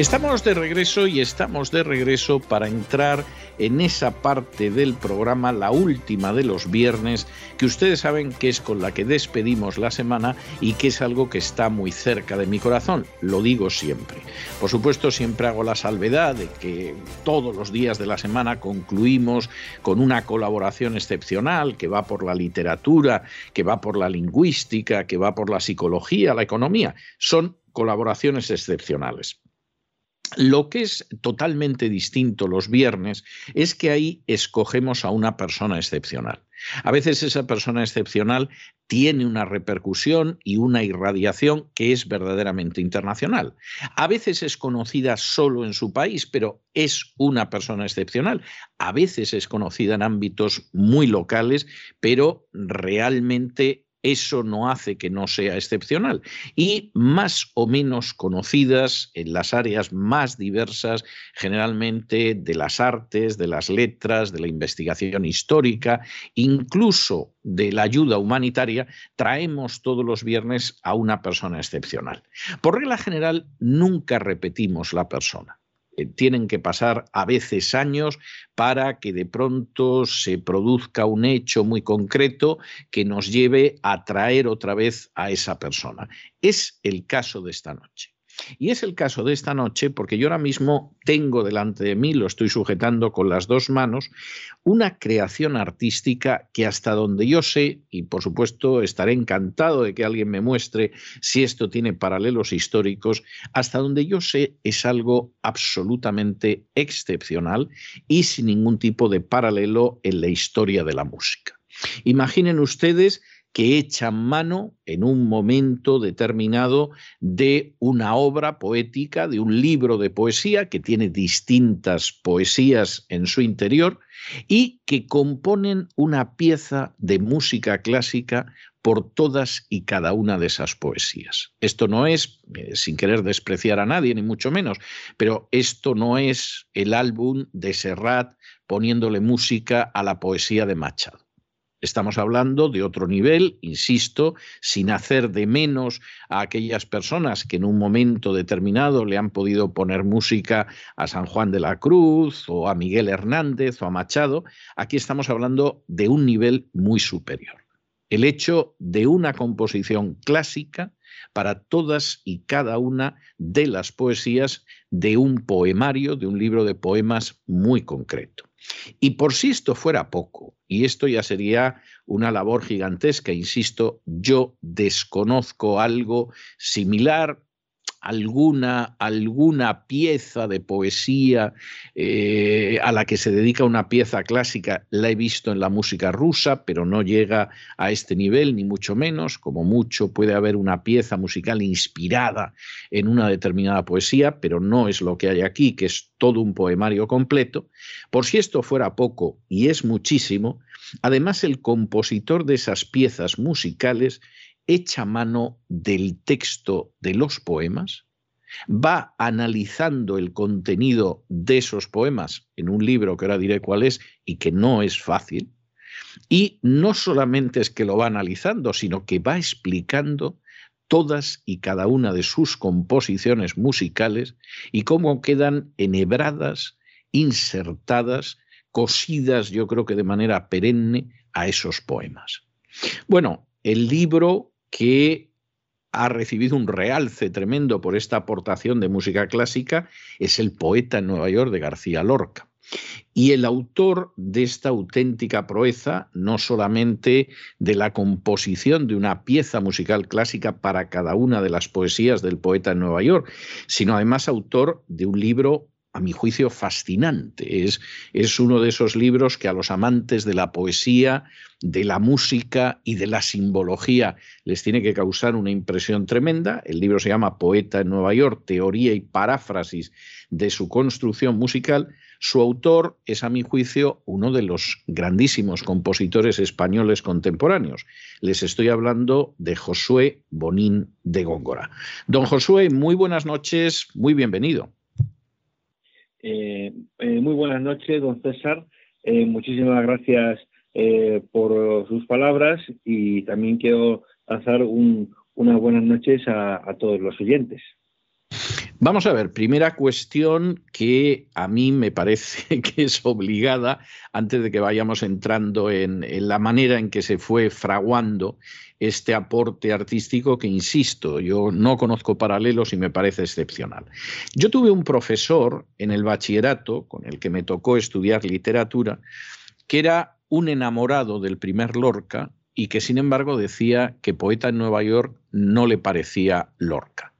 Estamos de regreso y estamos de regreso para entrar en esa parte del programa, la última de los viernes, que ustedes saben que es con la que despedimos la semana y que es algo que está muy cerca de mi corazón, lo digo siempre. Por supuesto, siempre hago la salvedad de que todos los días de la semana concluimos con una colaboración excepcional que va por la literatura, que va por la lingüística, que va por la psicología, la economía. Son colaboraciones excepcionales. Lo que es totalmente distinto los viernes es que ahí escogemos a una persona excepcional. A veces esa persona excepcional tiene una repercusión y una irradiación que es verdaderamente internacional. A veces es conocida solo en su país, pero es una persona excepcional. A veces es conocida en ámbitos muy locales, pero realmente eso no hace que no sea excepcional. Y más o menos conocidas en las áreas más diversas, generalmente de las artes, de las letras, de la investigación histórica, incluso de la ayuda humanitaria, traemos todos los viernes a una persona excepcional. Por regla general, nunca repetimos la persona. Tienen que pasar a veces años para que de pronto se produzca un hecho muy concreto que nos lleve a traer otra vez a esa persona. Es el caso de esta noche. Y es el caso de esta noche porque yo ahora mismo tengo delante de mí, lo estoy sujetando con las dos manos, una creación artística que hasta donde yo sé, y por supuesto estaré encantado de que alguien me muestre si esto tiene paralelos históricos, hasta donde yo sé es algo absolutamente excepcional y sin ningún tipo de paralelo en la historia de la música. Imaginen ustedes que echan mano en un momento determinado de una obra poética, de un libro de poesía que tiene distintas poesías en su interior y que componen una pieza de música clásica por todas y cada una de esas poesías. Esto no es, eh, sin querer despreciar a nadie, ni mucho menos, pero esto no es el álbum de Serrat poniéndole música a la poesía de Machado. Estamos hablando de otro nivel, insisto, sin hacer de menos a aquellas personas que en un momento determinado le han podido poner música a San Juan de la Cruz o a Miguel Hernández o a Machado. Aquí estamos hablando de un nivel muy superior. El hecho de una composición clásica para todas y cada una de las poesías de un poemario, de un libro de poemas muy concreto. Y por si esto fuera poco, y esto ya sería una labor gigantesca, insisto, yo desconozco algo similar alguna, alguna pieza de poesía eh, a la que se dedica una pieza clásica, la he visto en la música rusa, pero no llega a este nivel, ni mucho menos. Como mucho puede haber una pieza musical inspirada en una determinada poesía, pero no es lo que hay aquí, que es todo un poemario completo. Por si esto fuera poco, y es muchísimo, además el compositor de esas piezas musicales echa mano del texto de los poemas, va analizando el contenido de esos poemas en un libro que ahora diré cuál es y que no es fácil, y no solamente es que lo va analizando, sino que va explicando todas y cada una de sus composiciones musicales y cómo quedan enhebradas, insertadas, cosidas, yo creo que de manera perenne, a esos poemas. Bueno, el libro que ha recibido un realce tremendo por esta aportación de música clásica es el poeta en Nueva York de García Lorca. y el autor de esta auténtica proeza, no solamente de la composición de una pieza musical clásica para cada una de las poesías del poeta en Nueva York, sino además autor de un libro a mi juicio, fascinante. Es, es, uno de esos libros que a los amantes de la poesía, de la música y de la simbología les tiene que causar una impresión tremenda. El libro se llama Poeta en Nueva York, teoría y paráfrasis de su construcción musical, su autor es, a mi juicio, uno de los grandísimos compositores españoles contemporáneos. Les estoy hablando de Josué Bonín de Góngora. Don Josué, muy buenas noches, muy bienvenido. Eh, eh, muy buenas noches, don César. Eh, muchísimas gracias por sus palabras y también quiero lanzar unas buenas noches a todos los oyentes. Vamos a ver, primera cuestión que a mí me parece que es obligada, antes de que vayamos entrando en, la manera en que se fue fraguando este aporte artístico que, insisto, yo no conozco paralelos y me parece excepcional. Yo tuve un profesor en el bachillerato con el que me tocó estudiar literatura, que era un enamorado del primer Lorca y que sin embargo decía que poeta en Nueva York no le parecía Lorca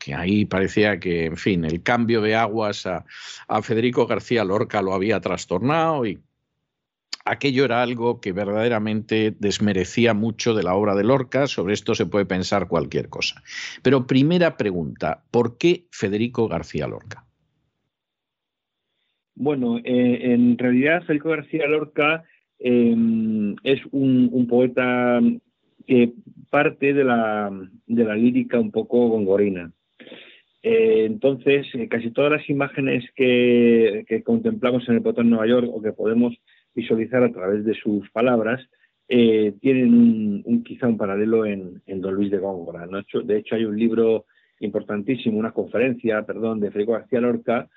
que ahí parecía que, en fin, el cambio de aguas a, Federico García Lorca lo había trastornado y aquello era algo que verdaderamente desmerecía mucho de la obra de Lorca, sobre esto se puede pensar cualquier cosa. Pero primera pregunta, ¿por qué Federico García Lorca? Bueno, eh, en realidad Federico García Lorca em, es un, poeta que parte de la, de la lírica un poco gongorina. Eh, entonces, eh, casi todas las imágenes que, contemplamos en el Potón Nueva York o que podemos visualizar a través de sus palabras eh, tienen un, quizá un paralelo en, Don Luis de Góngora. De hecho, hay un libro importantísimo, una conferencia, perdón, de Federico García Lorca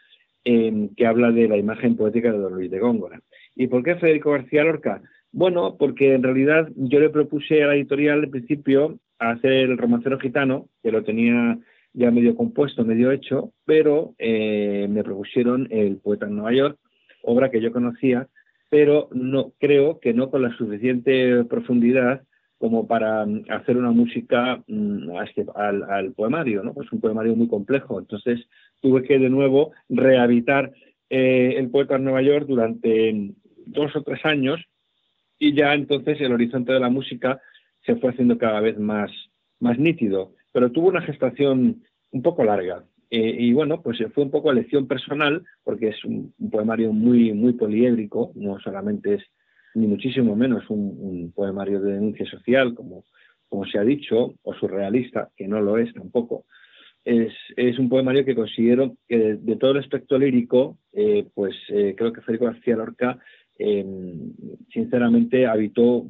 que habla de la imagen poética de Don Luis de Góngora. ¿Y por qué Federico García Lorca? Bueno, porque en realidad yo le propuse a la editorial al principio hacer el romancero gitano, que lo tenía ya medio compuesto, medio hecho, pero eh, me propusieron El poeta en Nueva York, obra que yo conocía, pero no creo que no con la suficiente profundidad como para mm, hacer una música mm, este, al, poemario, ¿no? Es un poemario muy complejo, entonces tuve que de nuevo rehabitar eh, el poeta en Nueva York durante dos o tres años y ya entonces el horizonte de la música se fue haciendo cada vez más, más nítido pero tuvo una gestación un poco larga. Eh, y bueno, pues fue un poco elección personal, porque es un, poemario muy, muy poliédrico, no solamente es, ni muchísimo menos, un, poemario de denuncia social, como, como se ha dicho, o surrealista, que no lo es tampoco. Es, es un poemario que considero que de, todo el aspecto lírico, eh, pues eh, creo que Federico García Lorca, sinceramente, habitó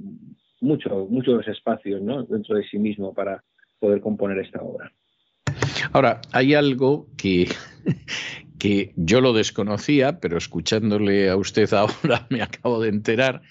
mucho, muchos espacios ¿no? dentro de sí mismo para, poder componer esta obra. Ahora, hay algo que, que yo lo desconocía, pero escuchándole a usted ahora me acabo de enterar,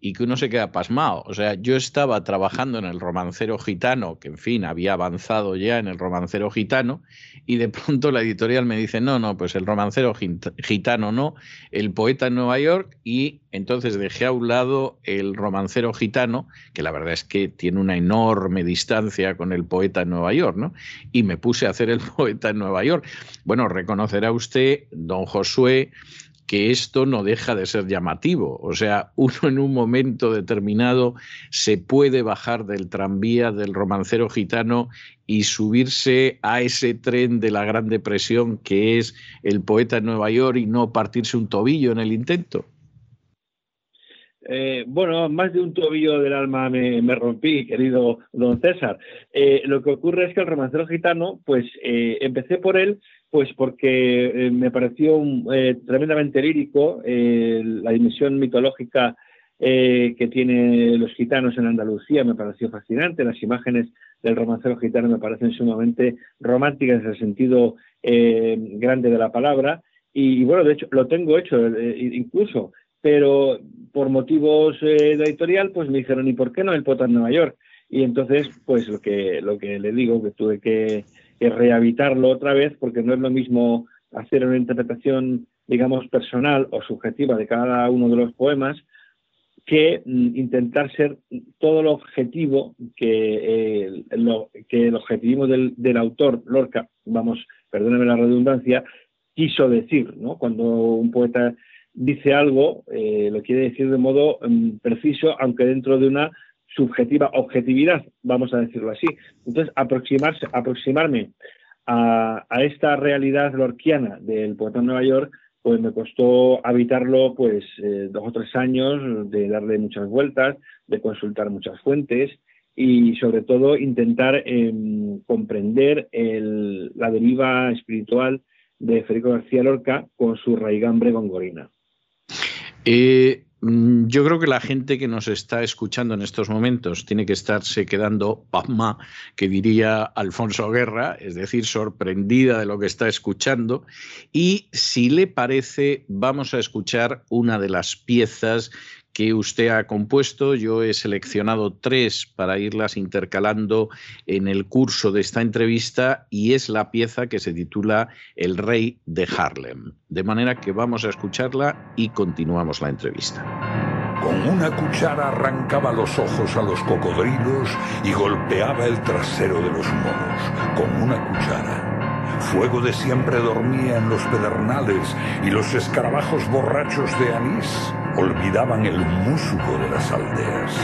y que uno se queda pasmado. O sea, yo estaba trabajando en el romancero gitano, que en fin, había avanzado ya en el romancero gitano, y de pronto la editorial me dice, no, no, pues el romancero gitano no, el poeta en Nueva York, y entonces dejé a un lado el romancero gitano, que la verdad es que tiene una enorme distancia con el poeta en Nueva York, ¿no? Y me puse a hacer el poeta en Nueva York. Bueno, reconocerá usted, don Josué, que esto no deja de ser llamativo. O sea, uno en un momento determinado se puede bajar del tranvía del romancero gitano y subirse a ese tren de la Gran Depresión que es el poeta en Nueva York y no partirse un tobillo en el intento. Eh, bueno, más de un tobillo del alma me, rompí, querido don César. Eh, lo que ocurre es que el romancero gitano, pues eh, empecé por él pues porque eh, me pareció eh, tremendamente lírico eh, la dimensión mitológica que tienen los gitanos en Andalucía, me pareció fascinante. Las imágenes del romancero gitano me parecen sumamente románticas en el sentido grande de la palabra. Y, bueno, de hecho, lo tengo hecho incluso, pero por motivos de editorial, pues me dijeron, ¿y por qué no el Potter Nueva York? Y entonces, pues lo que, lo que le digo, que tuve que rehabitarlo otra vez, porque no es lo mismo hacer una interpretación digamos, personal o subjetiva de cada uno de los poemas, que mm, intentar ser todo lo objetivo que, eh, que el objetivismo del, del, autor, Lorca, vamos, perdóneme la redundancia, quiso decir, ¿no? Cuando un poeta dice algo, eh, lo quiere decir de modo mm, preciso, aunque dentro de una subjetiva objetividad, vamos a decirlo así. Entonces, aproximarse, aproximarme a, esta realidad lorquiana del poeta de Nueva York, pues me costó habitarlo pues eh, dos o tres años, de darle muchas vueltas, de consultar muchas fuentes y sobre todo intentar em, comprender la deriva espiritual de Federico García Lorca con su raigambre gongorina. Eh, yo creo que la gente que nos está escuchando en estos momentos tiene que estarse quedando pasma, que diría Alfonso Guerra, es decir, sorprendida de lo que está escuchando. Y si le parece, vamos a escuchar una de las piezas que usted ha compuesto. Yo he seleccionado tres para irlas intercalando en el curso de esta entrevista y es la pieza que se titula El Rey de Harlem. De manera que vamos a escucharla y continuamos la entrevista. Con una cuchara arrancaba los ojos a los cocodrilos y golpeaba el trasero de los monos. Con una cuchara. Fuego de siempre dormía en los pedernales y los escarabajos borrachos de anís olvidaban el musgo de las aldeas.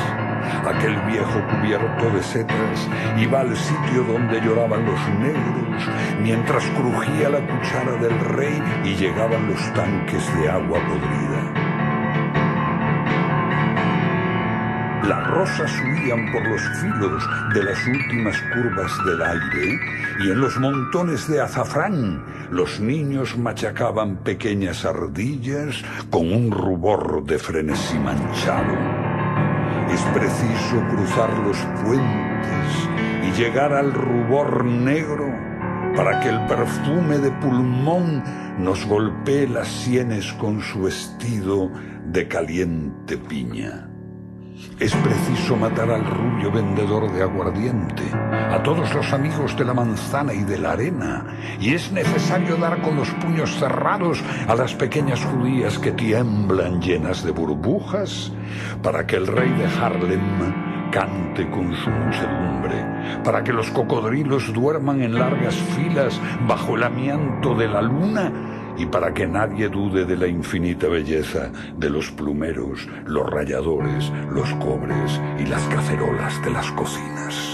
Aquel viejo cubierto de setas iba al sitio donde lloraban los negros, mientras crujía la cuchara del rey y llegaban los tanques de agua podrida. Las rosas huían por los filos de las últimas curvas del aire y en los montones de azafrán los niños machacaban pequeñas ardillas con un rubor de frenesí manchado. Es preciso cruzar los puentes y llegar al rubor negro para que el perfume de pulmón nos golpee las sienes con su vestido de caliente piña. Es preciso matar al rubio vendedor de aguardiente, a todos los amigos de la manzana y de la arena, y es necesario dar con los puños cerrados a las pequeñas judías que tiemblan llenas de burbujas, para que el rey de Harlem cante con su muchedumbre, para que los cocodrilos duerman en largas filas bajo el amianto de la luna, y para que nadie dude de la infinita belleza de los plumeros, los rayadores, los cobres y las cacerolas de las cocinas.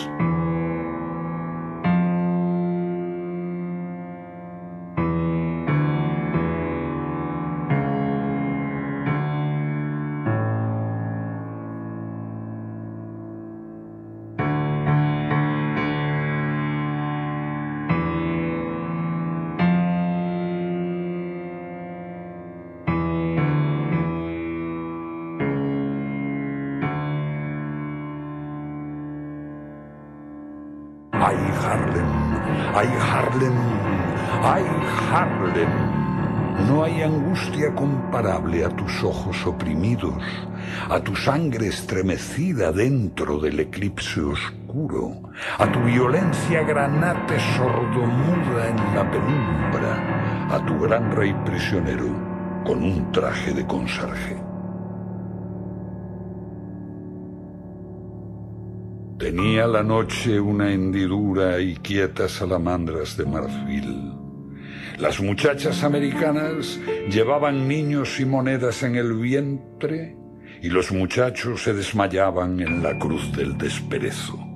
Comparable a tus ojos oprimidos, a tu sangre estremecida dentro del eclipse oscuro, a tu violencia granate sordomuda en la penumbra, a tu gran rey prisionero con un traje de conserje. Tenía la noche una hendidura y quietas salamandras de marfil las muchachas americanas llevaban niños y monedas en el vientre y los muchachos se desmayaban en la cruz del desperezo.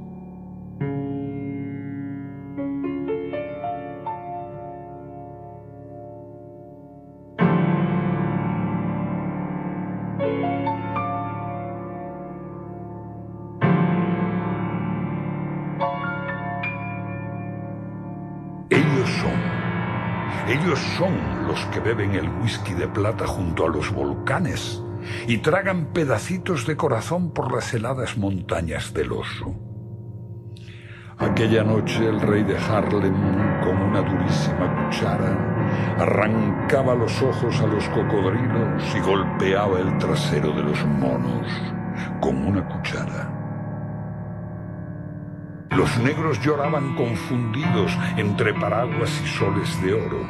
Beben el whisky de plata junto a los volcanes y tragan pedacitos de corazón por las heladas montañas del oso. Aquella noche el rey de Harlem, con una durísima cuchara, arrancaba los ojos a los cocodrilos y golpeaba el trasero de los monos con una cuchara. Los negros lloraban confundidos entre paraguas y soles de oro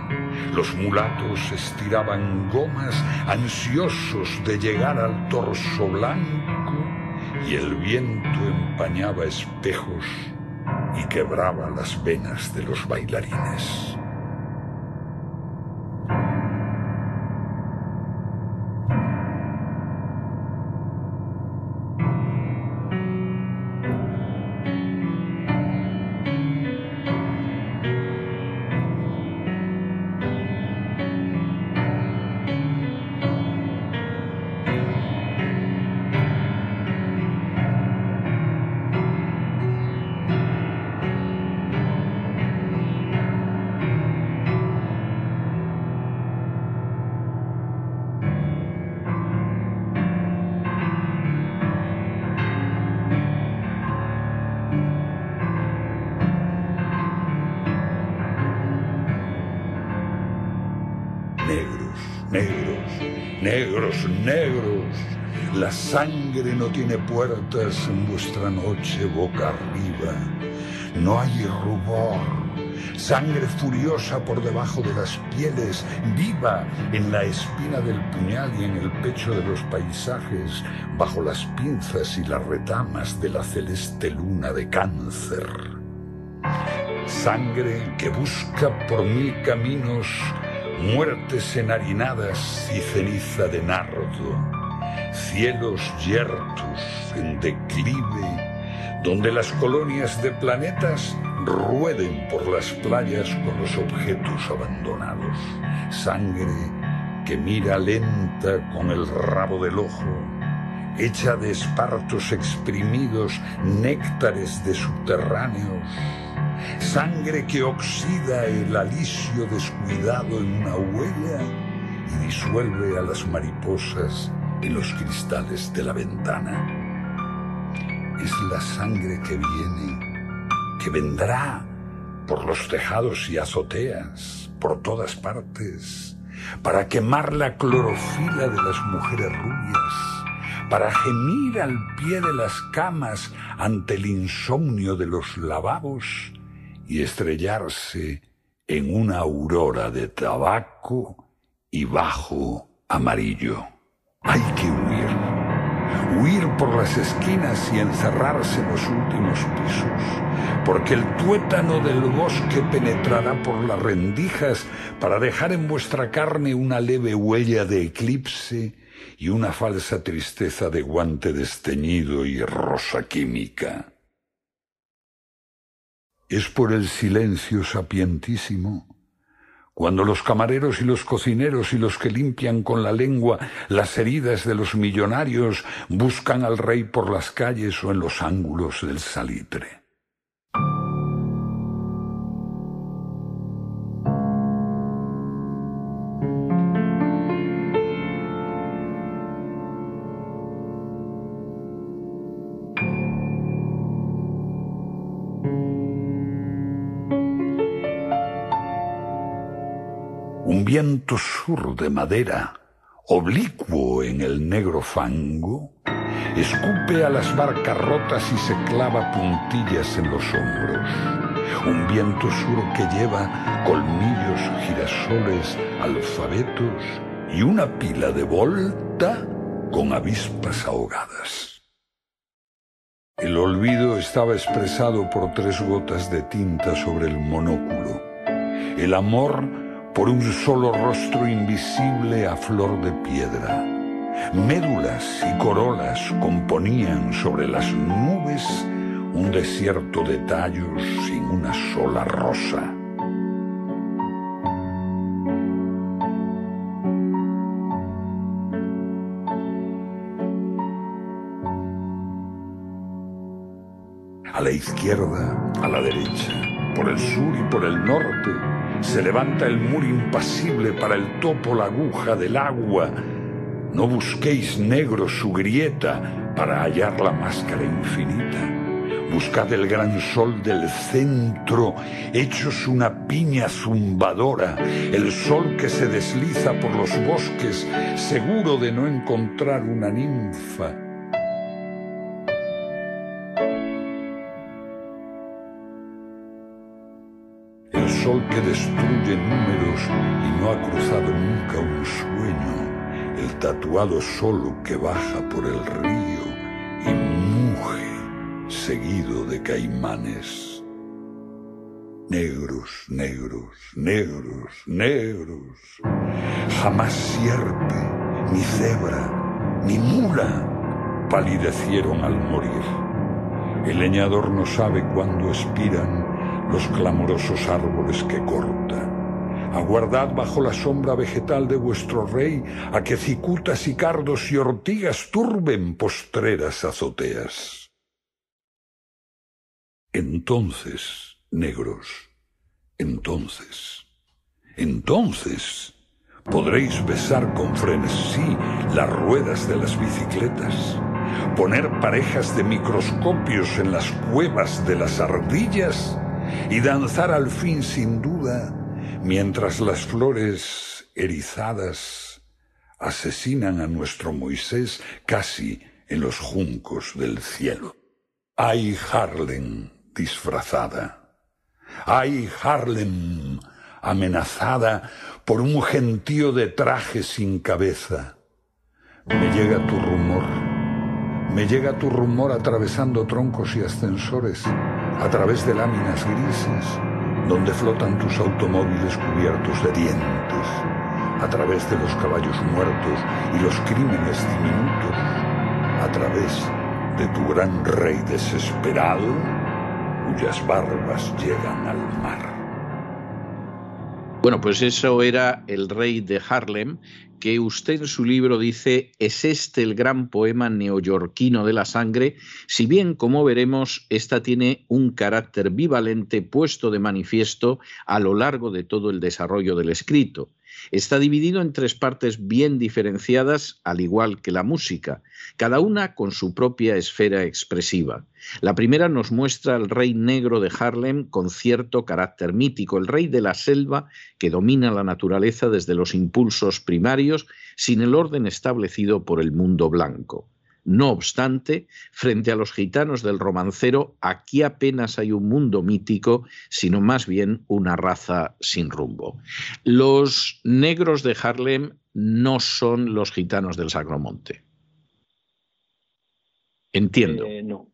Los mulatos estiraban gomas, ansiosos de llegar al torso blanco, y el viento empañaba espejos y quebraba las venas de los bailarines. No tiene puertas en vuestra noche boca arriba. No hay rubor. Sangre furiosa por debajo de las pieles, viva en la espina del puñal y en el pecho de los paisajes, bajo las pinzas y las retamas de la celeste luna de cáncer. Sangre que busca por mil caminos muertes enharinadas y ceniza de nardo, cielos yertos en declive, donde las colonias de planetas rueden por las playas con los objetos abandonados, sangre que mira lenta con el rabo del ojo, hecha de espartos exprimidos, néctares de subterráneos, sangre que oxida el alisio descuidado en una huella y disuelve a las mariposas en los cristales de la ventana. Es la sangre que viene, que vendrá por los tejados y azoteas, por todas partes, para quemar la clorofila de las mujeres rubias, para gemir al pie de las camas ante el insomnio de los lavabos y estrellarse en una aurora de tabaco y bajo amarillo. Hay que huir, huir por las esquinas y encerrarse en los últimos pisos, porque el tuétano del bosque penetrará por las rendijas para dejar en vuestra carne una leve huella de eclipse y una falsa tristeza de guante desteñido y rosa química es por el silencio sapientísimo. Cuando los camareros y los cocineros y los que limpian con la lengua las heridas de los millonarios buscan al rey por las calles o en los ángulos del salitre. Viento sur de madera, oblicuo en el negro fango, escupe a las barcas rotas y se clava puntillas en los hombros. Un viento sur que lleva colmillos, girasoles, alfabetos y una pila de volta con avispas ahogadas. El olvido estaba expresado por tres gotas de tinta sobre el monóculo. El amor por un solo rostro invisible a flor de piedra. Médulas y corolas componían sobre las nubes un desierto de tallos sin una sola rosa. A la izquierda, a la derecha, por el sur y por el norte, se levanta el muro impasible para el topo la aguja del agua. No busquéis negro su grieta para hallar la máscara infinita. Buscad el gran sol del centro, hechos una piña zumbadora, el sol que se desliza por los bosques, seguro de no encontrar una ninfa sol que destruye números y no ha cruzado nunca un sueño, el tatuado solo que baja por el río y muge seguido de caimanes. Negros, negros, negros, negros. Jamás sierpe, ni cebra, ni mula palidecieron al morir. El leñador no sabe cuándo expiran los clamorosos árboles que corta. Aguardad bajo la sombra vegetal de vuestro rey a que cicutas y cardos y ortigas turben postreras azoteas. Entonces, negros, entonces, entonces podréis besar con frenesí las ruedas de las bicicletas, poner parejas de microscopios en las cuevas de las ardillas y danzar al fin sin duda mientras las flores erizadas asesinan a nuestro Moisés casi en los juncos del cielo. ¡Ay, Harlem disfrazada! ¡Ay, Harlem amenazada por un gentío de traje sin cabeza! Me llega tu rumor, me llega tu rumor atravesando troncos y ascensores a través de láminas grises, donde flotan tus automóviles cubiertos de dientes, a través de los caballos muertos y los crímenes diminutos, a través de tu gran rey desesperado, cuyas barbas llegan al mar. Bueno, pues eso era el rey de Harlem, que usted en su libro dice es este el gran poema neoyorquino de la sangre, si bien, como veremos, esta tiene un carácter bivalente puesto de manifiesto a lo largo de todo el desarrollo del escrito. Está dividido en tres partes bien diferenciadas, al igual que la música, cada una con su propia esfera expresiva. La primera nos muestra al rey negro de Harlem con cierto carácter mítico, el rey de la selva que domina la naturaleza desde los impulsos primarios sin el orden establecido por el mundo blanco. No obstante, frente a los gitanos del romancero, aquí apenas hay un mundo mítico, sino más bien una raza sin rumbo. Los negros de Harlem no son los gitanos del Sacromonte. Entiendo. Eh, no,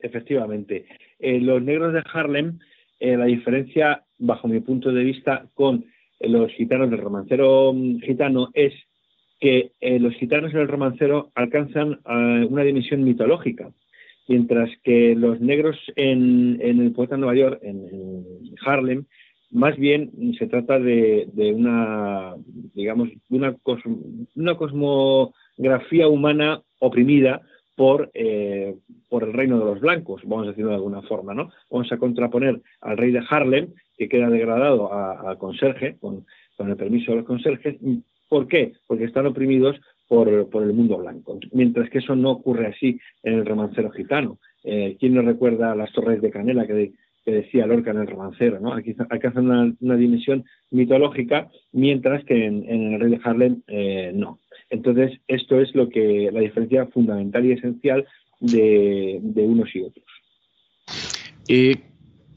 efectivamente. Eh, los negros de Harlem, eh, la diferencia, bajo mi punto de vista, con los gitanos del romancero mm, gitano es que eh, los gitanos en el romancero alcanzan eh, una dimensión mitológica, mientras que los negros en, el poeta de Nueva York, en, Harlem, más bien se trata de, una, digamos, una, una cosmografía humana oprimida por, eh, por el reino de los blancos, vamos a decirlo de alguna forma, ¿no? Vamos a contraponer al rey de Harlem, que queda degradado al conserje, con, con el permiso de los conserjes, ¿Por qué? Porque están oprimidos por, el mundo blanco. Mientras que eso no ocurre así en el romancero gitano. Eh, ¿Quién nos recuerda las torres de Canela que, decía Lorca en el romancero? ¿no? Aquí alcanzan una, una, dimensión mitológica, mientras que en, el Rey de Harlem eh, no. Entonces, esto es lo que la diferencia fundamental y esencial de, unos y otros. Eh,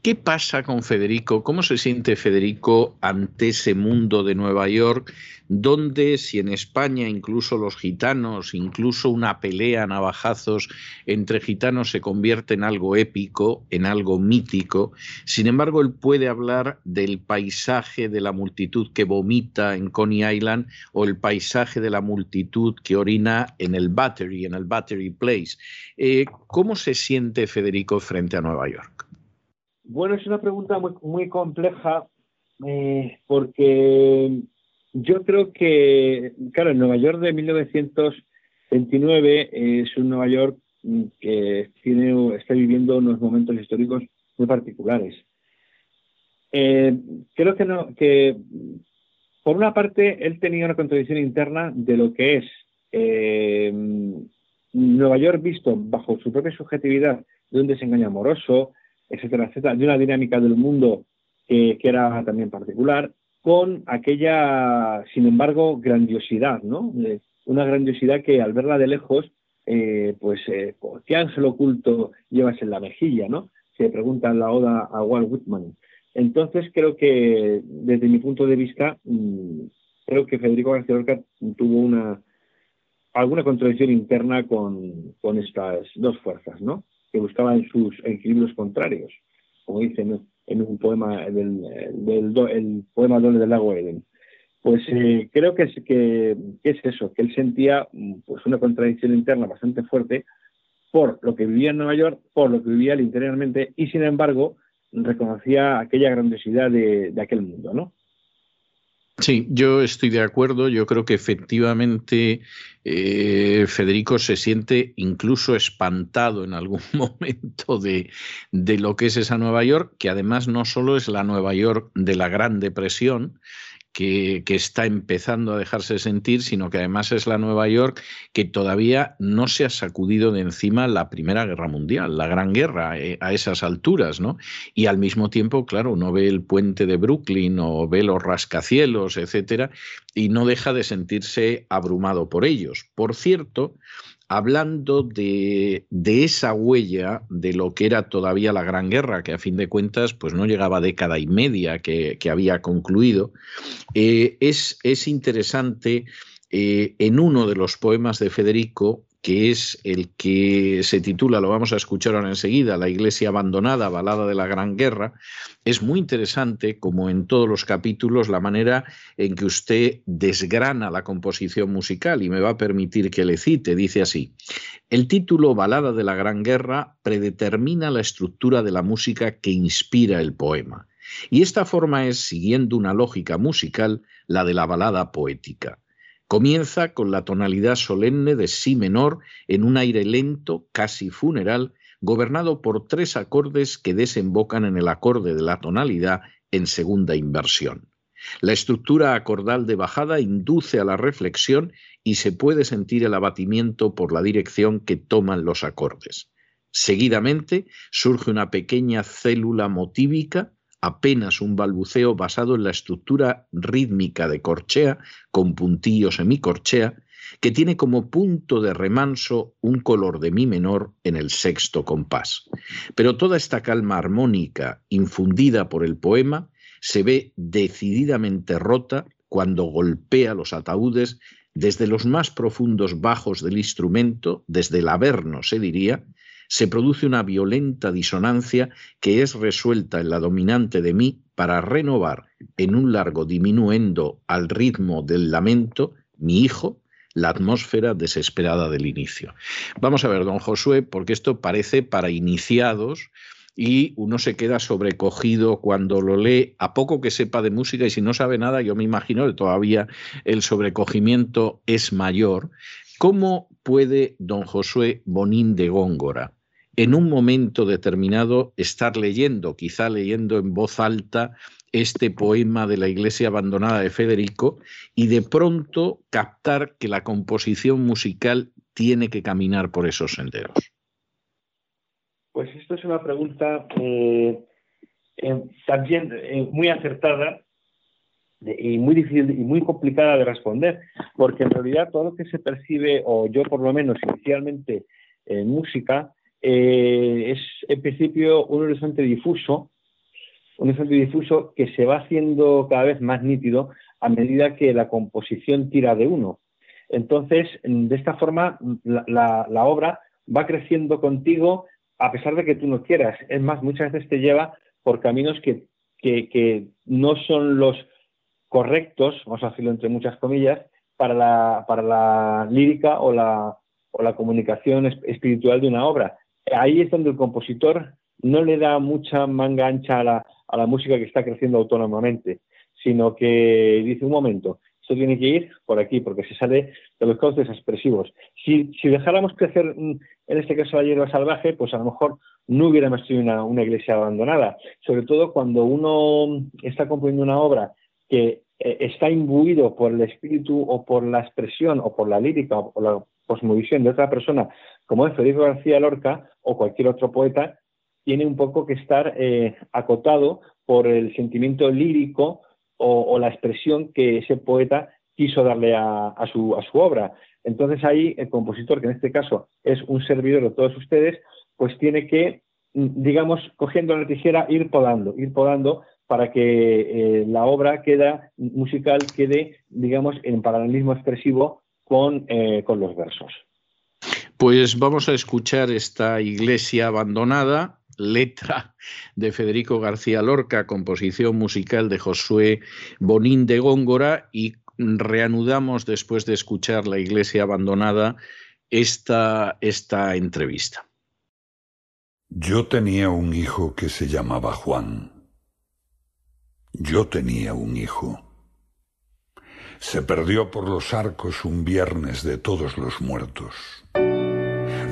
¿Qué pasa con Federico? ¿Cómo se siente Federico ante ese mundo de Nueva York, donde si en España incluso los gitanos, incluso una pelea navajazos entre gitanos se convierte en algo épico, en algo mítico, sin embargo él puede hablar del paisaje de la multitud que vomita en Coney Island o el paisaje de la multitud que orina en el Battery, en el Battery Place. Eh, ¿Cómo se siente Federico frente a Nueva York? Bueno, es una pregunta muy, compleja eh, porque yo creo que, claro, en Nueva York de 1929 es un Nueva York que tiene, está viviendo unos momentos históricos muy particulares. Eh, creo que, no, que, por una parte, él tenía una contradicción interna de lo que es eh, Nueva York visto bajo su propia subjetividad de un desengaño amoroso, etcétera, etcétera, de una dinámica del mundo que, era también particular, con aquella, sin embargo, grandiosidad, ¿no? una grandiosidad que al verla de lejos, eh, pues, eh, ¿qué ángel oculto llevas en la mejilla, no? Se pregunta en la oda a Walt Whitman. Entonces creo que desde mi punto de vista mm, creo que Federico García Lorca tuvo una alguna contradicción interna con, estas dos fuerzas, ¿no? Que buscaban sus equilibrios contrarios, como dicen en un poema del, el poema Doble del lago Eden. Pues eh, creo que es, que, es eso, que él sentía pues una contradicción interna bastante fuerte por lo que vivía en Nueva York, por lo que vivía interiormente y sin embargo reconocía aquella grandiosidad de, de aquel mundo, ¿no? Sí, yo estoy de acuerdo. Yo creo que efectivamente eh, Federico se siente incluso espantado en algún momento de, de, lo que es esa Nueva York, que además no solo es la Nueva York de la Gran Depresión, que, está empezando a dejarse sentir, sino que además es la Nueva York que todavía no se ha sacudido de encima la Primera Guerra Mundial, la Gran Guerra eh, a esas alturas, ¿no? Y al mismo tiempo, claro, uno ve el puente de Brooklyn o ve los rascacielos, etcétera, y no deja de sentirse abrumado por ellos. Por cierto, hablando de, esa huella de lo que era todavía la Gran Guerra, que a fin de cuentas pues no llegaba década y media que, había concluido, eh, es, es, interesante eh, en uno de los poemas de Federico que es el que se titula, lo vamos a escuchar ahora enseguida, La Iglesia Abandonada, Balada de la Gran Guerra, es muy interesante, como en todos los capítulos, la manera en que usted desgrana la composición musical y me va a permitir que le cite. Dice así, el título Balada de la Gran Guerra predetermina la estructura de la música que inspira el poema. Y esta forma es, siguiendo una lógica musical, la de la balada poética. Comienza con la tonalidad solemne de si menor en un aire lento, casi funeral, gobernado por tres acordes que desembocan en el acorde de la tonalidad en segunda inversión. La estructura acordal de bajada induce a la reflexión y se puede sentir el abatimiento por la dirección que toman los acordes. Seguidamente surge una pequeña célula motívica apenas un balbuceo basado en la estructura rítmica de corchea con puntillo semicorchea, que tiene como punto de remanso un color de mi menor en el sexto compás. Pero toda esta calma armónica infundida por el poema se ve decididamente rota cuando golpea los ataúdes desde los más profundos bajos del instrumento, desde el averno se diría, se produce una violenta disonancia que es resuelta en la dominante de mí para renovar en un largo diminuendo al ritmo del lamento mi hijo, la atmósfera desesperada del inicio. Vamos a ver, don Josué, porque esto parece para iniciados y uno se queda sobrecogido cuando lo lee, a poco que sepa de música y si no sabe nada, yo me imagino que todavía el sobrecogimiento es mayor. ¿Cómo puede don Josué Bonín de Góngora en un momento determinado estar leyendo, quizá leyendo en voz alta este poema de la iglesia abandonada de Federico y de pronto captar que la composición musical tiene que caminar por esos senderos? Pues esto es una pregunta eh, eh, también eh, muy acertada y muy difícil y muy complicada de responder, porque en realidad todo lo que se percibe, o yo por lo menos inicialmente en música, eh, es en principio un horizonte difuso, un horizonte difuso que se va haciendo cada vez más nítido a medida que la composición tira de uno. Entonces, de esta forma, la, obra va creciendo contigo a pesar de que tú no quieras. Es más, muchas veces te lleva por caminos que, que, no son los correctos, vamos a decirlo entre muchas comillas, para la, para la lírica o la, o la comunicación espiritual de una obra ahí es donde el compositor no le da mucha manga ancha a la, a la música que está creciendo autónomamente, sino que dice un momento, esto tiene que ir por aquí, porque se sale de los cauces expresivos. Si, si dejáramos crecer, mm, en este caso, la hierba salvaje, pues a lo mejor no hubiéramos tenido una, una, iglesia abandonada. Sobre todo cuando uno está componiendo una obra que eh, está imbuido por el espíritu o por la expresión o por la lírica o la cosmovisión de otra persona, como es Federico García Lorca o cualquier otro poeta, tiene un poco que estar eh, acotado por el sentimiento lírico o, la expresión que ese poeta quiso darle a, su, obra. Entonces ahí el compositor, que en este caso es un servidor de todos ustedes, pues tiene que, mm, digamos, cogiendo la tijera, ir podando, ir podando para que eh, la obra queda, musical quede, digamos, en paralelismo expresivo con, eh, con los versos. Pues vamos a escuchar esta iglesia abandonada, letra de Federico García Lorca, composición musical de Josué Bonín de Góngora y reanudamos después de escuchar la iglesia abandonada esta, esta entrevista. Yo tenía un hijo que se llamaba Juan. Yo tenía un hijo. Se perdió por los arcos un viernes de todos los muertos.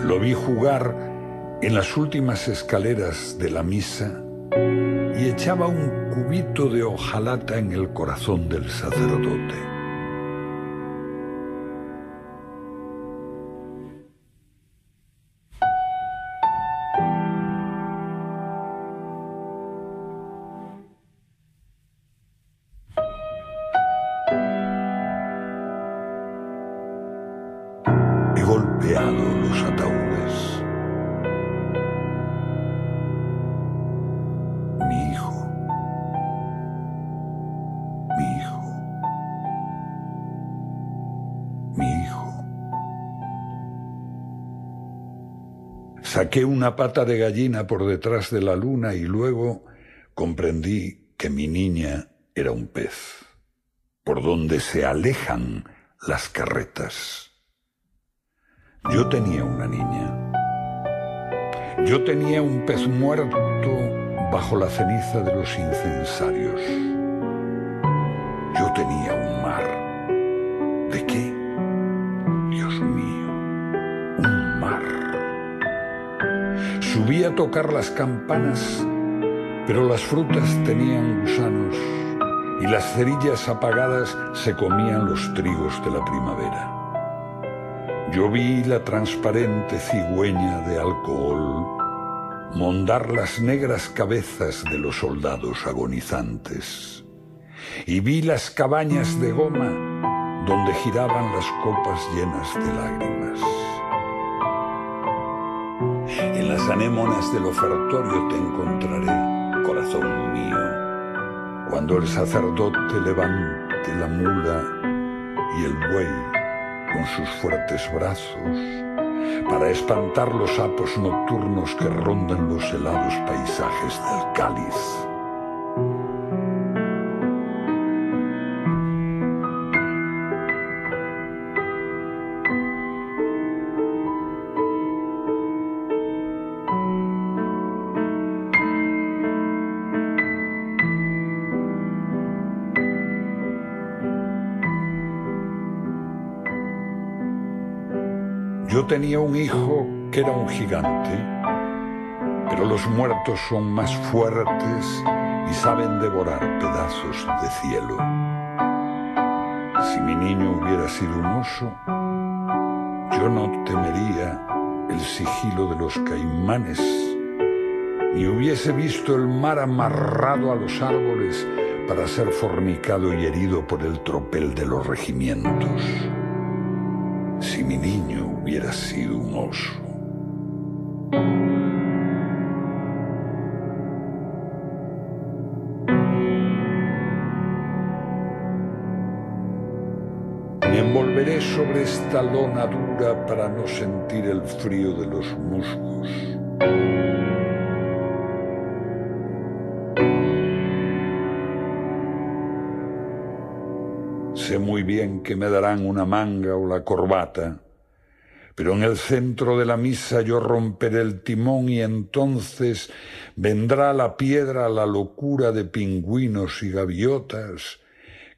Lo vi jugar en las últimas escaleras de la misa y echaba un cubito de hojalata en el corazón del sacerdote. Una pata de gallina por detrás de la luna y luego comprendí que mi niña era un pez, por donde se alejan las carretas. Yo tenía una niña. Yo tenía un pez muerto bajo la ceniza de los incensarios. Yo tenía un mar. Subí a tocar las campanas, pero las frutas tenían gusanos y las cerillas apagadas se comían los trigos de la primavera. Yo vi la transparente cigüeña de alcohol mondar las negras cabezas de los soldados agonizantes y vi las cabañas de goma donde giraban las copas llenas de lágrimas. Anémonas del ofertorio te encontraré, corazón mío, cuando el sacerdote levante la mula y el buey con sus fuertes brazos para espantar los sapos nocturnos que rondan los helados paisajes del cáliz. Tenía un hijo que era un gigante, pero los muertos son más fuertes y saben devorar pedazos de cielo. Si mi niño hubiera sido un oso, yo no temería el sigilo de los caimanes, ni hubiese visto el mar amarrado a los árboles para ser fornicado y herido por el tropel de los regimientos. Si mi niño hubiera sido un oso. Me envolveré sobre esta lona dura para no sentir el frío de los musgos. Sé muy bien que me darán una manga o la corbata pero en el centro de la misa yo romperé el timón y entonces vendrá la piedra la locura de pingüinos y gaviotas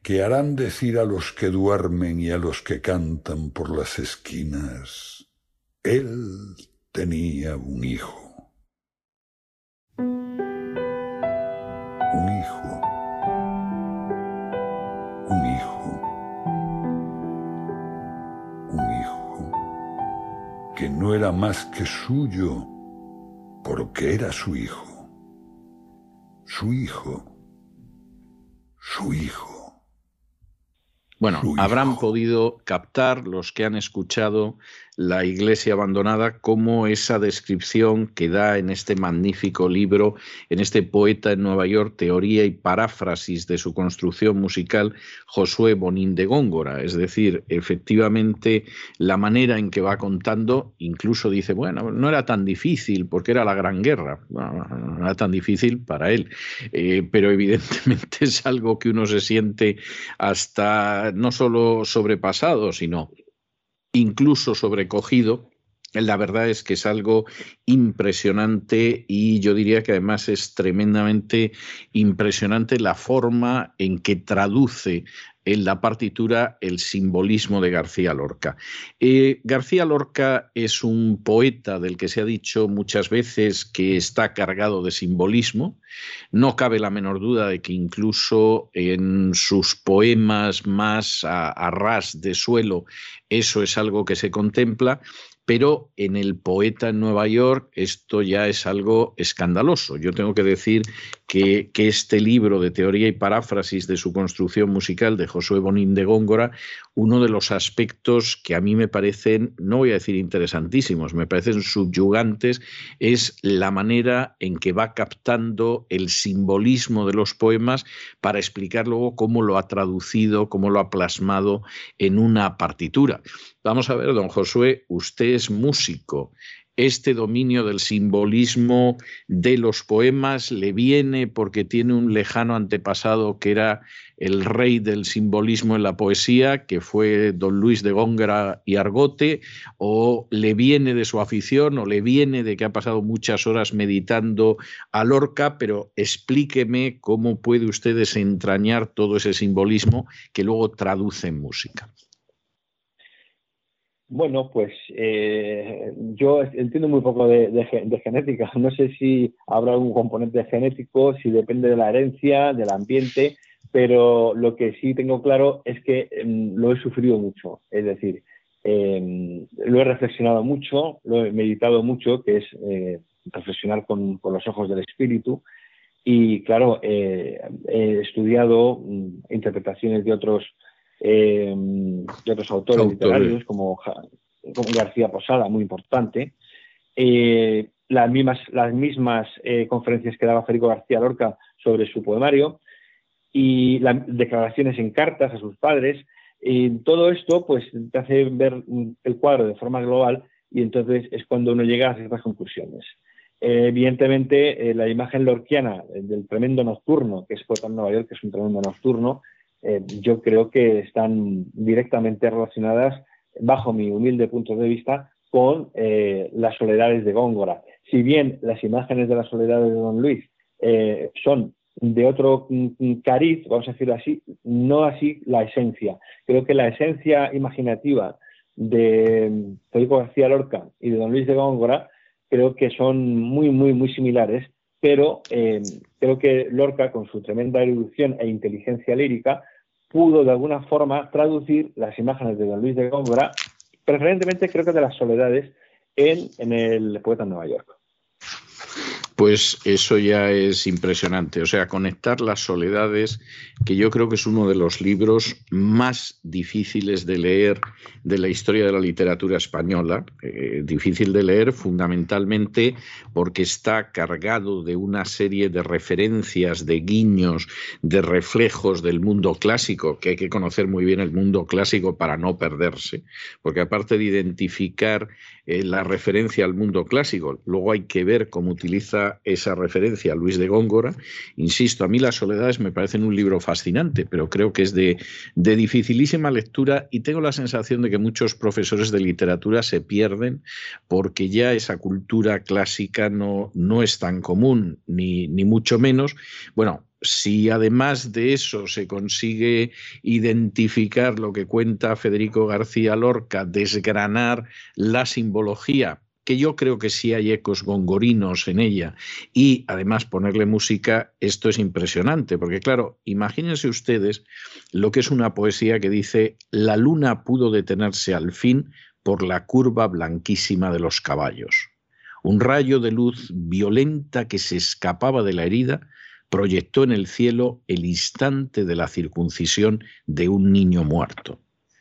que harán decir a los que duermen y a los que cantan por las esquinas, él tenía un hijo. Que no era más que suyo, porque era su hijo. Su hijo. Su hijo. Bueno, habrán podido captar los que han escuchado la iglesia abandonada como esa descripción que da en este magnífico libro, en este poeta en Nueva York, teoría y paráfrasis de su construcción musical, Josué Bonín de Góngora. Es decir, efectivamente, la manera en que va contando, incluso dice, bueno, no era tan difícil porque era la Gran Guerra, no, era tan difícil para él, eh, pero evidentemente es algo que uno se siente hasta no solo sobrepasado, sino incluso sobrecogido. La verdad es que es algo impresionante y yo diría que además es tremendamente impresionante la forma en que traduce en la partitura el simbolismo de García Lorca. Eh, García Lorca es un poeta del que se ha dicho muchas veces que está cargado de simbolismo. No cabe la menor duda de que incluso en sus poemas más a ras de suelo eso es algo que se contempla pero en el poeta en Nueva York esto ya es algo escandaloso. Yo tengo que decir que, este libro de teoría y paráfrasis de su construcción musical de Josué Bonín de Góngora, uno de los aspectos que a mí me parecen, no voy a decir interesantísimos, me parecen subyugantes, es la manera en que va captando el simbolismo de los poemas para explicar luego cómo lo ha traducido, cómo lo ha plasmado en una partitura. Vamos a ver, don Josué, usted es músico. Este dominio del simbolismo de los poemas le viene porque tiene un lejano antepasado que era el rey del simbolismo en la poesía, que fue don Luis de Góngora y Argote, o le viene de su afición, o le viene de que ha pasado muchas horas meditando a Lorca, pero explíqueme cómo puede usted desentrañar todo ese simbolismo que luego traduce en música. Bueno, pues eh, yo entiendo muy poco de, genética. No sé si habrá algún componente genético, si depende de la herencia, del ambiente, pero lo que sí tengo claro es que em, lo he sufrido mucho. Es decir, em, lo he reflexionado mucho, lo he meditado mucho, que es eh, reflexionar con, los ojos del espíritu. Y claro, eh, he estudiado mm, interpretaciones de otros eh, de otros autores, literarios como, García Posada, muy importante. Eh, las mismas, las mismas eh, conferencias que daba Federico García Lorca sobre su poemario y las declaraciones en cartas a sus padres. Y todo esto pues te hace ver el cuadro de forma global y entonces es cuando uno llega a ciertas conclusiones. evidentemente, la imagen lorquiana del tremendo nocturno, que es Poeta en Nueva York, que es un tremendo nocturno, eh, yo creo que están directamente relacionadas, bajo mi humilde punto de vista, con eh, las soledades de Góngora. Si bien las imágenes de las soledades de Don Luis eh, son de otro cariz, vamos a decirlo así, no así la esencia. Creo que la esencia imaginativa de Federico García Lorca y de Don Luis de Góngora creo que son muy, muy, muy similares pero eh, creo que Lorca, con su tremenda erudición e inteligencia lírica, pudo de alguna forma traducir las imágenes de Don Luis de Góngora, preferentemente creo que de las soledades, en, en el poeta en Nueva York pues eso ya es impresionante. O sea, conectar las soledades, que yo creo que es uno de los libros más difíciles de leer de la historia de la literatura española. Eh, difícil de leer fundamentalmente porque está cargado de una serie de referencias, de guiños, de reflejos del mundo clásico, que hay que conocer muy bien el mundo clásico para no perderse. Porque aparte de identificar eh, la referencia al mundo clásico. Luego hay que ver cómo utiliza esa referencia Luis de Góngora. Insisto, a mí Las Soledades me parecen un libro fascinante, pero creo que es de, de dificilísima lectura y tengo la sensación de que muchos profesores de literatura se pierden porque ya esa cultura clásica no, no es tan común, ni, ni mucho menos. Bueno, si además de eso se consigue identificar lo que cuenta Federico García Lorca, desgranar la simbología, que yo creo que sí hay ecos gongorinos en ella, y además ponerle música, esto es impresionante, porque claro, imagínense ustedes lo que es una poesía que dice, la luna pudo detenerse al fin por la curva blanquísima de los caballos. Un rayo de luz violenta que se escapaba de la herida proyectó en el cielo el instante de la circuncisión de un niño muerto.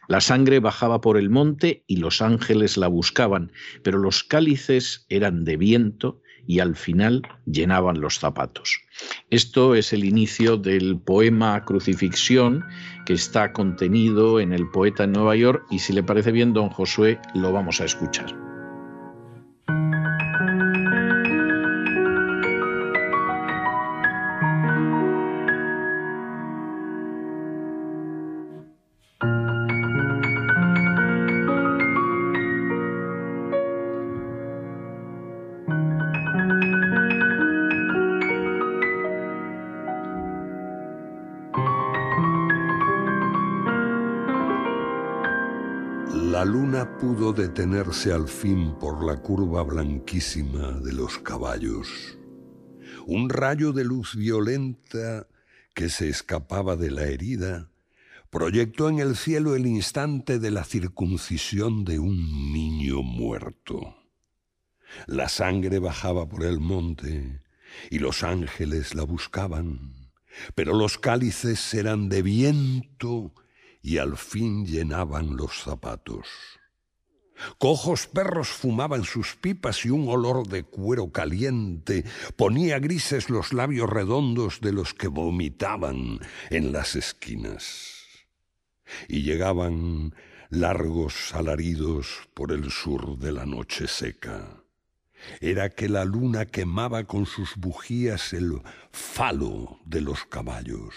La sangre bajaba por el monte y los ángeles la buscaban, pero los cálices eran de viento y al final llenaban los zapatos. Esto es el inicio del poema Crucifixión que está contenido en el poeta en Nueva York y si le parece bien, don Josué, lo vamos a escuchar. Pudo detenerse al fin por la curva blanquísima de los caballos. Un rayo de luz violenta que se escapaba de la herida proyectó en el cielo el instante de la circuncisión de un niño muerto. La sangre bajaba por el monte y los ángeles la buscaban, pero los cálices eran de viento y al fin llenaban los zapatos. Cojos perros fumaban sus pipas y un olor de cuero caliente ponía grises los labios redondos de los que vomitaban en las esquinas. Y llegaban largos alaridos por el sur de la noche seca. Era que la luna quemaba con sus bujías el falo de los caballos.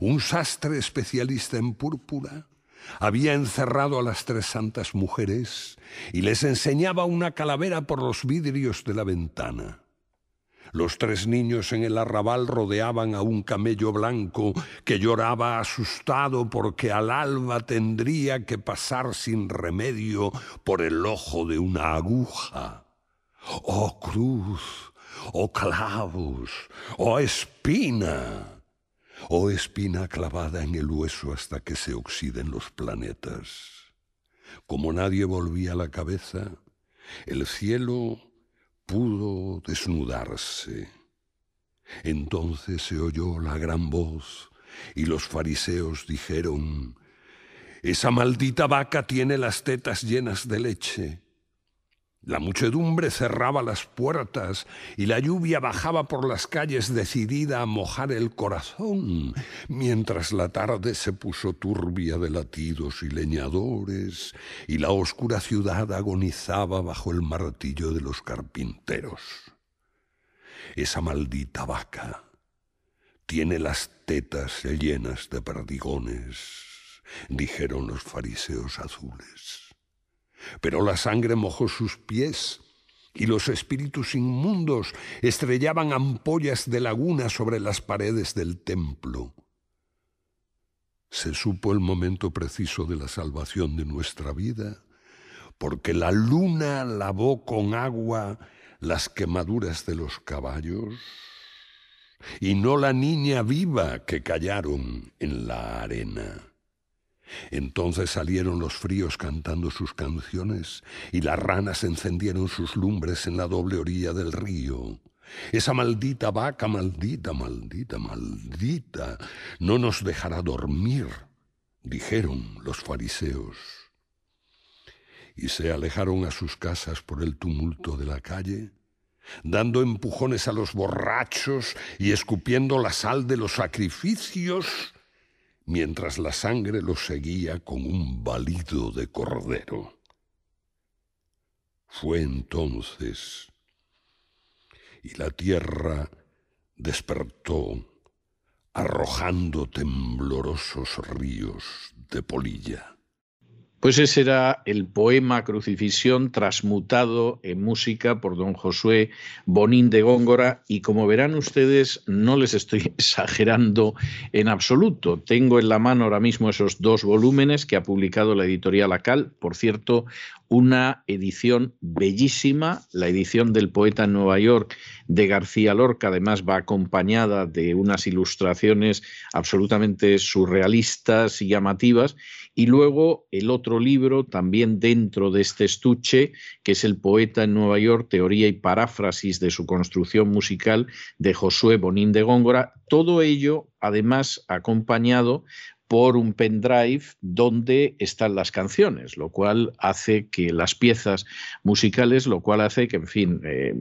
Un sastre especialista en púrpura había encerrado a las tres santas mujeres y les enseñaba una calavera por los vidrios de la ventana. Los tres niños en el arrabal rodeaban a un camello blanco que lloraba asustado porque al alba tendría que pasar sin remedio por el ojo de una aguja. ¡Oh cruz! ¡Oh clavos! ¡Oh espina! O espina clavada en el hueso hasta que se oxiden los planetas. Como nadie volvía la cabeza, el cielo pudo desnudarse. Entonces se oyó la gran voz y los fariseos dijeron, Esa maldita vaca tiene las tetas llenas de leche la muchedumbre cerraba las puertas y la lluvia bajaba por las calles decidida a mojar el corazón, mientras la tarde se puso turbia de latidos y leñadores y la oscura ciudad agonizaba bajo el martillo de los carpinteros. Esa maldita vaca tiene las tetas llenas de perdigones, dijeron los fariseos azules pero la sangre mojó sus pies y los espíritus inmundos estrellaban ampollas de laguna sobre las paredes del templo. Se supo el momento preciso de la salvación de nuestra vida, porque la luna lavó con agua las quemaduras de los caballos, y no la niña viva que callaron en la arena. Entonces salieron los fríos cantando sus canciones y las ranas encendieron sus lumbres en la doble orilla del río. Esa maldita vaca, maldita, maldita, maldita, no nos dejará dormir, dijeron los fariseos. Y se alejaron a sus casas por el tumulto de la calle, dando empujones a los borrachos y escupiendo la sal de los sacrificios mientras la sangre los seguía con un balido de cordero. Fue entonces, y la tierra despertó arrojando temblorosos ríos de polilla. Pues ese era el poema Crucifixión transmutado en música por don Josué Bonín de Góngora y como verán ustedes no les estoy exagerando en absoluto. Tengo en la mano ahora mismo esos dos volúmenes que ha publicado la editorial Acal, por cierto, una edición bellísima, la edición del poeta en Nueva York de García Lorca, además va acompañada de unas ilustraciones absolutamente surrealistas y llamativas y luego el otro libro, también dentro de este estuche, que es El poeta en Nueva York, teoría y paráfrasis de su construcción musical de Josué Bonín de Góngora. Todo ello, además, acompañado por un pendrive donde están las canciones, lo cual hace que las piezas musicales, lo cual hace que, en fin, eh,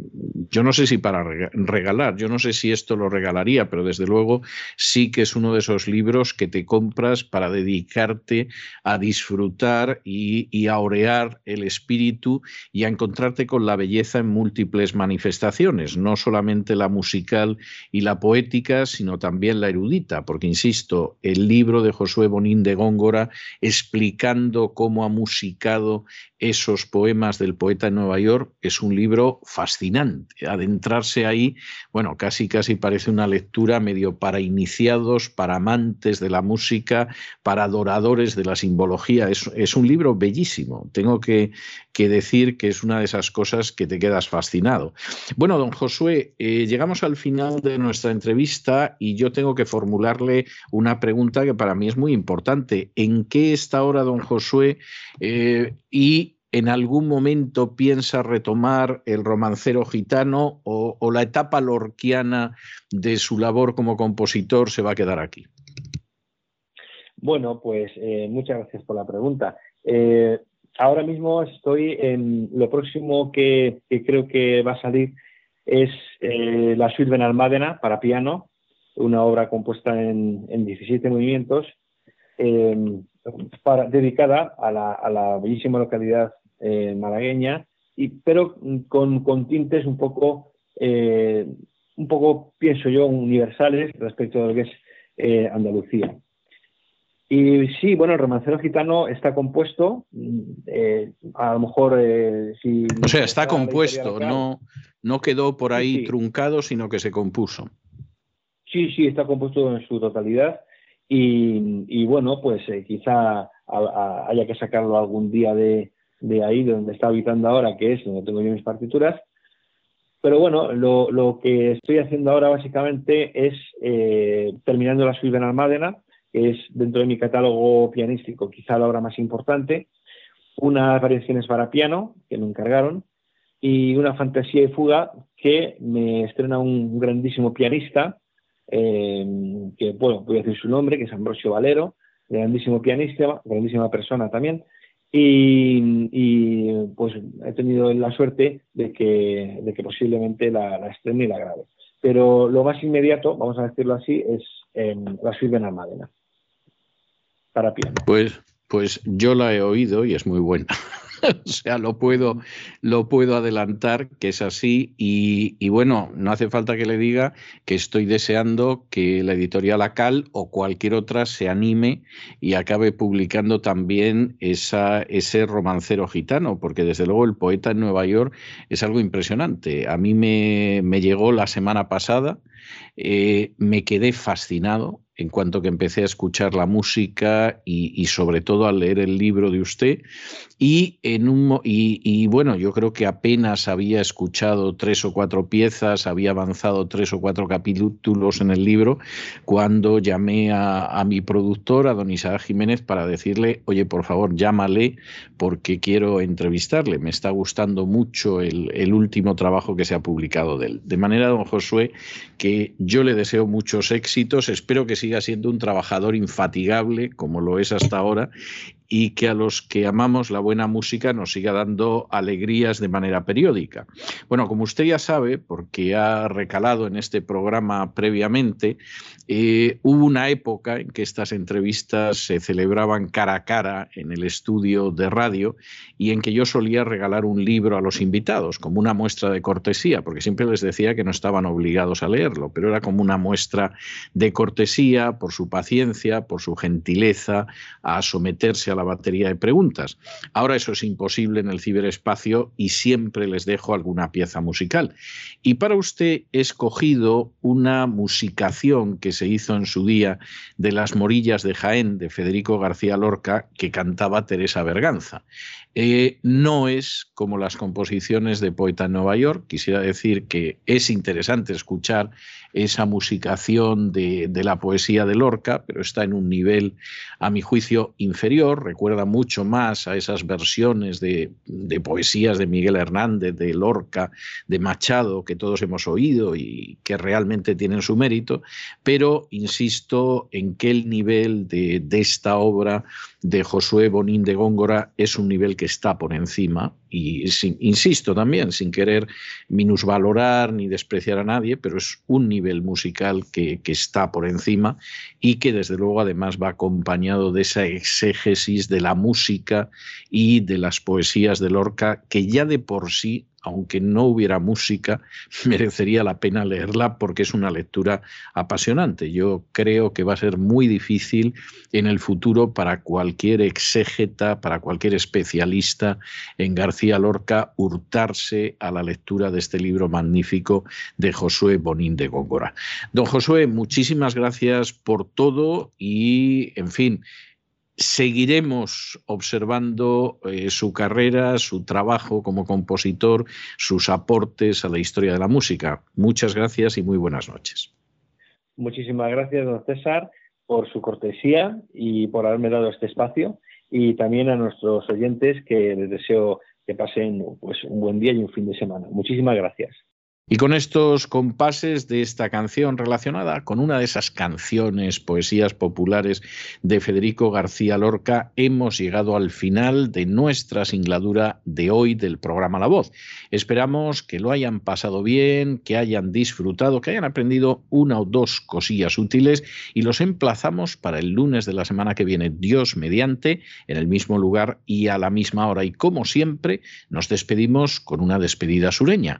yo no sé si para regalar, yo no sé si esto lo regalaría, pero desde luego sí que es uno de esos libros que te compras para dedicarte a disfrutar y, y a orear el espíritu y a encontrarte con la belleza en múltiples manifestaciones, no solamente la musical y la poética, sino también la erudita, porque, insisto, el libro de Josué Bonín de Góngora explicando cómo ha musicado esos poemas del poeta en Nueva York es un libro fascinante. Adentrarse ahí, bueno, casi casi parece una lectura medio para iniciados, para amantes de la música, para adoradores de la simbología. Es, un libro bellísimo. Tengo que, decir que es una de esas cosas que te quedas fascinado. Bueno, don Josué, eh, llegamos al final de nuestra entrevista y yo tengo que formularle una pregunta que para mí es muy importante. ¿En qué está ahora don Josué? Eh, y en algún momento piensa retomar el romancero gitano o, la etapa lorquiana de su labor como compositor se va a quedar aquí? Bueno, pues eh, muchas gracias por la pregunta. Eh, ahora mismo estoy en lo próximo que, creo que va a salir es eh, la suite Benalmádena para piano, una obra compuesta en, 17 movimientos, dedicada a la bellísima localidad eh, malagueña, y, pero con, tintes un poco, eh, un poco, pienso yo, universales respecto a lo que es eh, Andalucía. Y sí, bueno, el romancero gitano está compuesto, a lo mejor si... O sea, está compuesto, no, no quedó por ahí truncado, sino que se compuso. Sí, sí, está compuesto en su totalidad y, bueno, pues quizá haya que sacarlo algún día de, de ahí, de donde está habitando ahora, que es donde tengo yo mis partituras. Pero bueno, lo, que estoy haciendo ahora básicamente es eh, terminando la suite en Almádena, que es dentro de mi catálogo pianístico quizá la obra más importante, unas variaciones para piano que me encargaron y una fantasía y fuga que me estrena un grandísimo pianista, eh, que bueno, voy a decir su nombre, que es Ambrosio Valero, grandísimo pianista, grandísima persona también, y, pues he tenido la suerte de que, de que posiblemente la, la estrene y la grabe. Pero lo más inmediato, vamos a decirlo así, es la suite de Almadena para piano. Pues, pues yo la he oído y es muy buena. o sea, lo puedo, lo puedo adelantar que es así y, bueno, no hace falta que le diga que estoy deseando que la editorial Acal o cualquier otra se anime y acabe publicando también esa, ese romancero gitano, porque desde luego el poeta en Nueva York es algo impresionante. A mí me, me llegó la semana pasada, eh, me quedé fascinado en cuanto que empecé a escuchar la música y, sobre todo a leer el libro de usted. Y, en un, bueno, yo creo que apenas había escuchado tres o cuatro piezas, había avanzado tres o cuatro capítulos en el libro, cuando llamé a, mi productor, a don Isaac Jiménez, para decirle, oye, por favor, llámale porque quiero entrevistarle. Me está gustando mucho el, el último trabajo que se ha publicado de él. De manera, don Josué, que yo le deseo muchos éxitos, espero que siga siendo un trabajador infatigable, como lo es hasta ahora, y que a los que amamos la buena música nos siga dando alegrías de manera periódica. Bueno, como usted ya sabe, porque ha recalado en este programa previamente, eh, hubo una época en que estas entrevistas se celebraban cara a cara en el estudio de radio y en que yo solía regalar un libro a los invitados como una muestra de cortesía, porque siempre les decía que no estaban obligados a leerlo, pero era como una muestra de cortesía por su paciencia, por su gentileza a someterse a la batería de preguntas. Ahora eso es imposible en el ciberespacio y siempre les dejo alguna pieza musical. Y para usted he escogido una musicación que se hizo en su día de Las Morillas de Jaén de Federico García Lorca que cantaba Teresa Berganza. Eh, no es como las composiciones de Poeta en Nueva York. Quisiera decir que es interesante escuchar esa musicación de, la poesía de Lorca, pero está en un nivel, a mi juicio, inferior. Recuerda mucho más a esas versiones de, poesías de Miguel Hernández, de Lorca, de Machado, que todos hemos oído y que realmente tienen su mérito, pero insisto en que el nivel de esta obra de Josué Bonín de Góngora es un nivel que está por encima y insisto también, sin querer minusvalorar ni despreciar a nadie, pero es un nivel musical que, que, está por encima y que desde luego además va acompañado de esa exégesis de la música y de las poesías de Lorca, que ya de por sí aunque no hubiera música, merecería la pena leerla porque es una lectura apasionante. Yo creo que va a ser muy difícil en el futuro para cualquier exégeta, para cualquier especialista en García Lorca, hurtarse a la lectura de este libro magnífico de Josué Bonín de Góngora. Don Josué, muchísimas gracias por todo y, en fin, seguiremos observando eh, su carrera, su trabajo como compositor, sus aportes a la historia de la música. Muchas gracias y muy buenas noches. Muchísimas gracias, don César, por su cortesía y por haberme dado este espacio y también a nuestros oyentes que les deseo que pasen pues, un buen día y un fin de semana. Muchísimas gracias. Y con estos compases de esta canción relacionada con una de esas canciones, poesías populares de Federico García Lorca, hemos llegado al final de nuestra singladura de hoy del programa La Voz. Esperamos que lo hayan pasado bien, que hayan disfrutado, que hayan aprendido una o dos cosillas útiles y los emplazamos para el lunes de la semana que viene, Dios mediante, en el mismo lugar y a la misma hora. Y como siempre, nos despedimos con una despedida sureña.